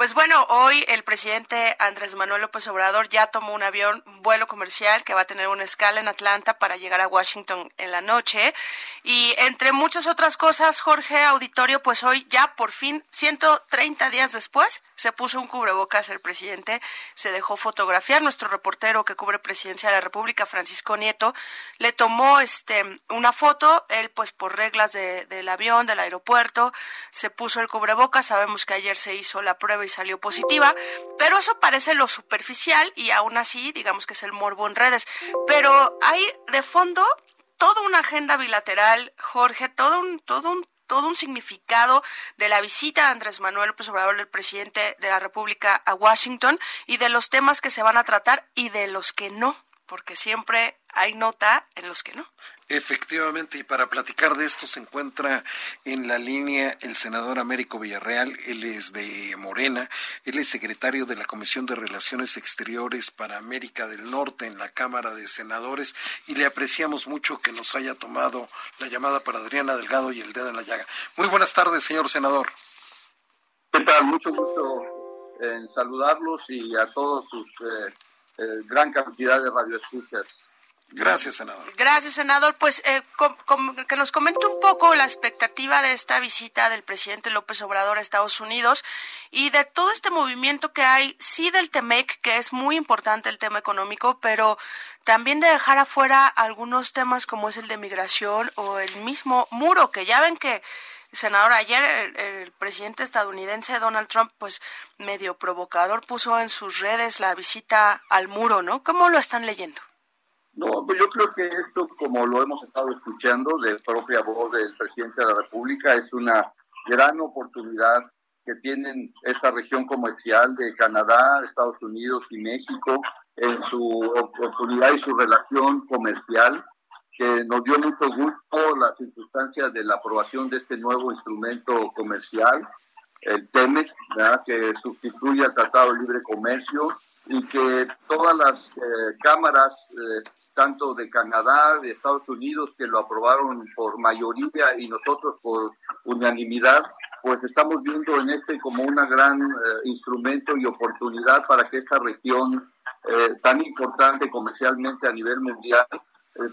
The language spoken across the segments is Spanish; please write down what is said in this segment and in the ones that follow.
Pues bueno, hoy el presidente Andrés Manuel López Obrador ya tomó un avión, vuelo comercial que va a tener una escala en Atlanta para llegar a Washington en la noche. Y entre muchas otras cosas, Jorge Auditorio, pues hoy ya por fin, 130 días después, se puso un cubrebocas el presidente, se dejó fotografiar. Nuestro reportero que cubre presidencia de la República, Francisco Nieto, le tomó este una foto, él pues por reglas de, del avión, del aeropuerto, se puso el cubrebocas. Sabemos que ayer se hizo la prueba y salió positiva, pero eso parece lo superficial y aún así, digamos que es el morbo en redes. Pero hay de fondo toda una agenda bilateral, Jorge, todo un, todo un todo un significado de la visita de Andrés Manuel López Obrador, el presidente de la República, a Washington y de los temas que se van a tratar y de los que no, porque siempre hay nota en los que no. Efectivamente, y para platicar de esto se encuentra en la línea el senador Américo Villarreal, él es de Morena, él es secretario de la Comisión de Relaciones Exteriores para América del Norte en la Cámara de Senadores y le apreciamos mucho que nos haya tomado la llamada para Adriana Delgado y el dedo en la llaga. Muy buenas tardes, señor senador. ¿Qué tal? Mucho gusto en saludarlos y a todos sus eh, eh, gran cantidad de radioescuchas. Gracias, senador. Gracias, senador. Pues eh, com- que nos comente un poco la expectativa de esta visita del presidente López Obrador a Estados Unidos y de todo este movimiento que hay, sí del TEMEC, que es muy importante el tema económico, pero también de dejar afuera algunos temas como es el de migración o el mismo muro, que ya ven que Senador, ayer el presidente estadounidense Donald Trump, pues medio provocador, puso en sus redes la visita al muro, ¿no? ¿Cómo lo están leyendo? No, pues yo creo que esto, como lo hemos estado escuchando de propia voz del presidente de la República, es una gran oportunidad que tienen esta región comercial de Canadá, Estados Unidos y México en su oportunidad y su relación comercial, que nos dio mucho gusto las circunstancias de la aprobación de este nuevo instrumento comercial, el TEMEC, que sustituye al Tratado de Libre Comercio y que todas las eh, cámaras, eh, tanto de Canadá, de Estados Unidos, que lo aprobaron por mayoría y nosotros por unanimidad, pues estamos viendo en este como un gran eh, instrumento y oportunidad para que esta región eh, tan importante comercialmente a nivel mundial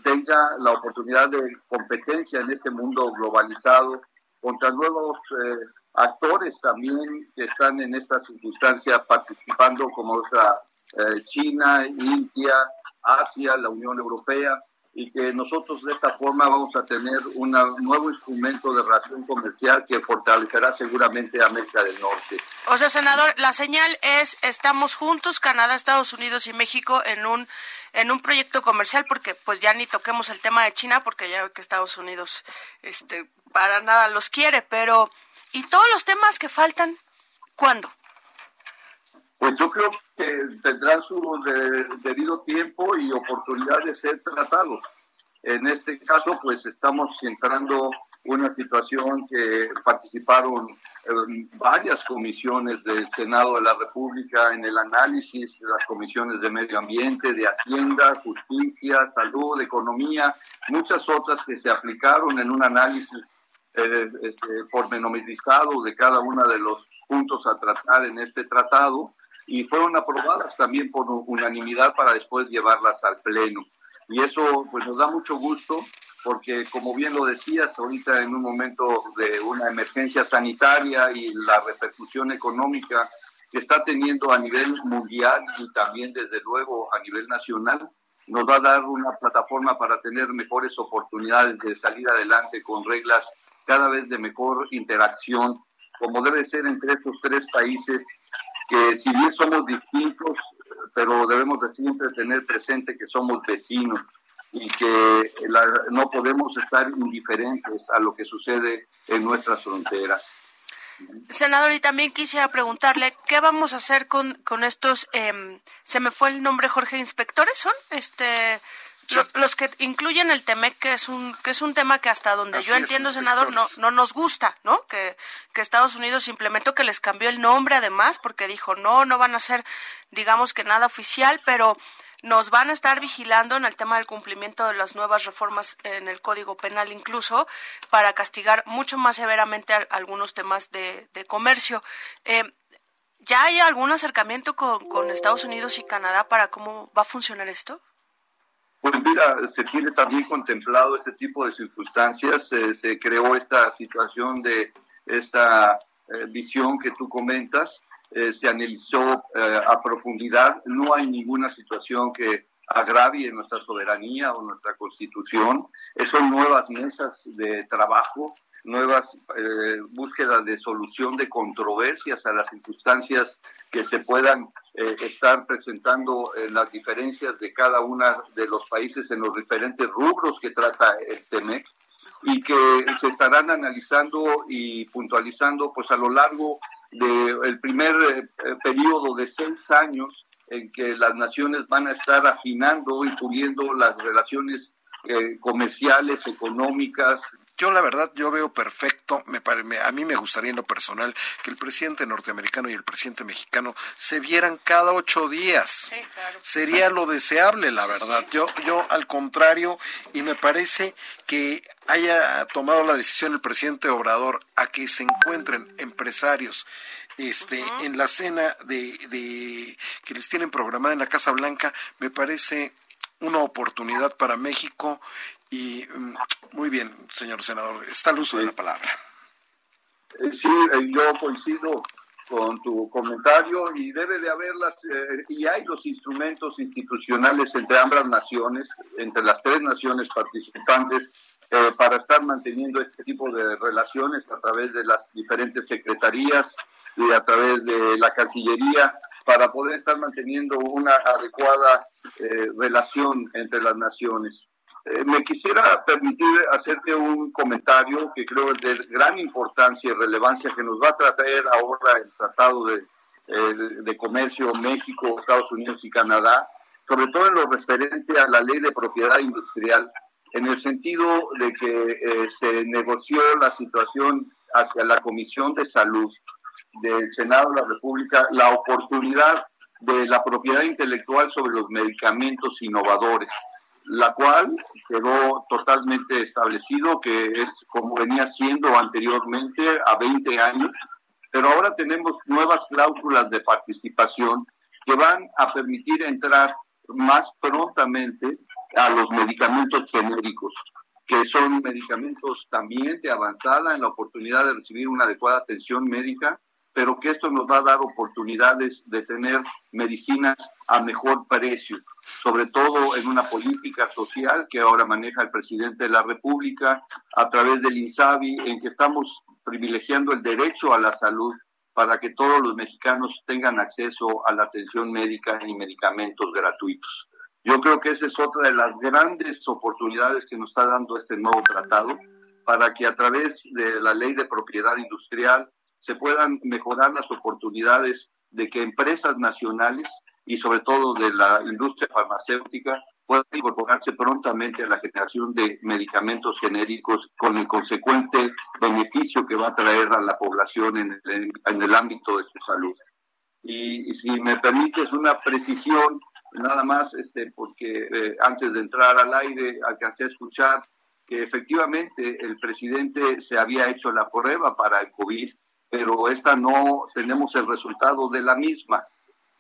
tenga la oportunidad de competencia en este mundo globalizado contra nuevos actores también que están en esta circunstancia participando como otra eh, China, India, Asia, la Unión Europea y que nosotros de esta forma vamos a tener un nuevo instrumento de relación comercial que fortalecerá seguramente a América del Norte. O sea, senador, la señal es estamos juntos, Canadá, Estados Unidos y México en un en un proyecto comercial porque pues ya ni toquemos el tema de China porque ya ve que Estados Unidos este para nada los quiere, pero y todos los temas que faltan ¿cuándo? Yo creo que tendrán su de- debido tiempo y oportunidad de ser tratados. En este caso, pues estamos entrando una situación que participaron eh, varias comisiones del Senado de la República en el análisis, las comisiones de medio ambiente, de Hacienda, Justicia, Salud, Economía, muchas otras que se aplicaron en un análisis eh, este, pormenorizado de cada uno de los puntos a tratar en este tratado y fueron aprobadas también por unanimidad para después llevarlas al Pleno. Y eso pues nos da mucho gusto porque como bien lo decías, ahorita en un momento de una emergencia sanitaria y la repercusión económica que está teniendo a nivel mundial y también desde luego a nivel nacional, nos va a dar una plataforma para tener mejores oportunidades de salir adelante con reglas cada vez de mejor interacción, como debe ser entre estos tres países que si bien somos distintos, pero debemos de siempre tener presente que somos vecinos y que la- no podemos estar indiferentes a lo que sucede en nuestras fronteras. senador, y también quisiera preguntarle, ¿qué vamos a hacer con, con estos, em, se me fue el nombre, Jorge, inspectores son? Este, los que incluyen el TEMEC, que es un, que es un tema que hasta donde yo entiendo, senador, no, no nos gusta, ¿no? Que, que Estados Unidos implementó, que les cambió el nombre además, porque dijo, no, no van a ser, digamos que nada oficial, pero nos van a estar vigilando en el tema del cumplimiento de las nuevas reformas en el Código Penal incluso para castigar mucho más severamente algunos temas de, comercio. Eh, ¿Ya hay algún acercamiento con, con Estados Unidos y Canadá para cómo va a funcionar esto? Pues mira, se tiene también contemplado este tipo de circunstancias, eh, se creó esta situación de esta eh, visión que tú comentas, eh, se analizó a profundidad, no hay ninguna situación que agravie nuestra soberanía o nuestra constitución, son nuevas mesas de trabajo nuevas eh, búsquedas de solución de controversias a las circunstancias que se puedan eh, estar presentando en las diferencias de cada uno de los países en los diferentes rubros que trata el TEMEC y que se estarán analizando y puntualizando pues a lo largo del primer eh, periodo de seis años en que las naciones van a estar afinando y puliendo las relaciones comerciales, económicas, yo la verdad, yo veo perfecto, me, a mí me gustaría en lo personal que el presidente norteamericano y el presidente mexicano se vieran cada ocho días. Sería lo deseable, la verdad. Yo, yo al contrario, y me parece que haya tomado la decisión el presidente Obrador a que se encuentren empresarios este, en la cena de, de que les tienen programada en la Casa Blanca, me parece una oportunidad para México y mm, muy bien, señor senador, está el uso de la palabra. Eh, sí, eh, yo coincido con tu comentario y debe de haberlas, eh, y hay los instrumentos institucionales entre ambas naciones, entre las tres naciones participantes, para estar manteniendo este tipo de relaciones a través de las diferentes secretarías y a través de la Cancillería, para poder estar manteniendo una adecuada relación entre las naciones. Eh, me quisiera permitir hacerte un comentario que creo es de gran importancia y relevancia que nos va a traer ahora el Tratado de, Comercio México, Estados Unidos y Canadá, sobre todo en lo referente a la ley de propiedad industrial, en el sentido de que eh, se negoció la situación hacia la Comisión de Salud del Senado de la República, la oportunidad de la propiedad intelectual sobre los medicamentos innovadores la cual quedó totalmente establecido que es como venía siendo anteriormente a 20 años, pero ahora tenemos nuevas cláusulas de participación que van a permitir entrar más prontamente a los medicamentos genéricos, que son medicamentos también de avanzada en la oportunidad de recibir una adecuada atención médica, pero que esto nos va a dar oportunidades de tener medicinas a mejor precio sobre todo en una política social que ahora maneja el presidente de la República a través del INSABI, en que estamos privilegiando el derecho a la salud para que todos los mexicanos tengan acceso a la atención médica y medicamentos gratuitos. Yo creo que esa es otra de las grandes oportunidades que nos está dando este nuevo tratado para que a través de la ley de propiedad industrial se puedan mejorar las oportunidades de que empresas nacionales y sobre todo de la industria farmacéutica pueda incorporarse prontamente a la generación de medicamentos genéricos con el consecuente beneficio que va a traer a la población en el, en el ámbito de su salud. Y, si me permites una precisión, nada más, este, porque eh, antes de entrar al aire alcancé a escuchar que efectivamente el presidente se había hecho la prueba para el COVID, pero esta no tenemos el resultado de la misma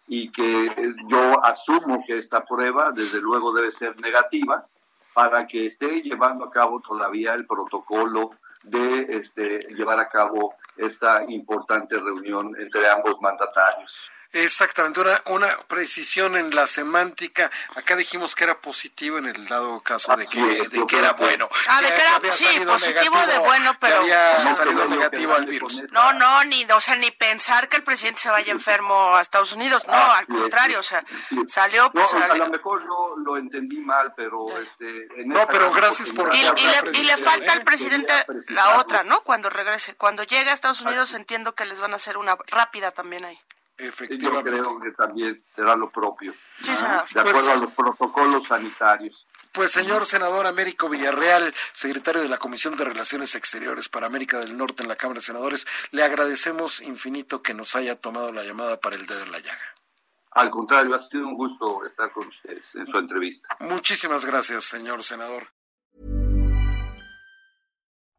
y que yo asumo que esta prueba desde luego debe ser negativa para que esté llevando a cabo todavía el protocolo de este, llevar a cabo esta importante reunión entre ambos mandatarios. Exactamente, una, una precisión en la semántica. Acá dijimos que era positivo en el dado caso de que, de que era bueno. Ah, de que era sí, positivo de bueno, pero había salido negativo al virus. No, no, ni, o sea, ni pensar que el presidente se vaya enfermo a Estados Unidos, no, al contrario, o sea, salió pues, a lo mejor yo lo entendí mal, pero este, No, pero gracias por y, y, le, falta al presidente la otra, ¿no? Cuando regrese, cuando llegue a Estados Unidos entiendo que les van a hacer una rápida también ahí. Efectivamente. Yo creo que también será lo propio. Sí, senador. De acuerdo pues a los protocolos sanitarios. Pues señor senador Américo Villarreal, secretario de la Comisión de Relaciones Exteriores para América del Norte en la Cámara de Senadores, le agradecemos infinito que nos haya tomado la llamada para el dedo en la llaga. Al contrario, ha sido un gusto estar con ustedes en su entrevista. Muchísimas gracias, señor senador.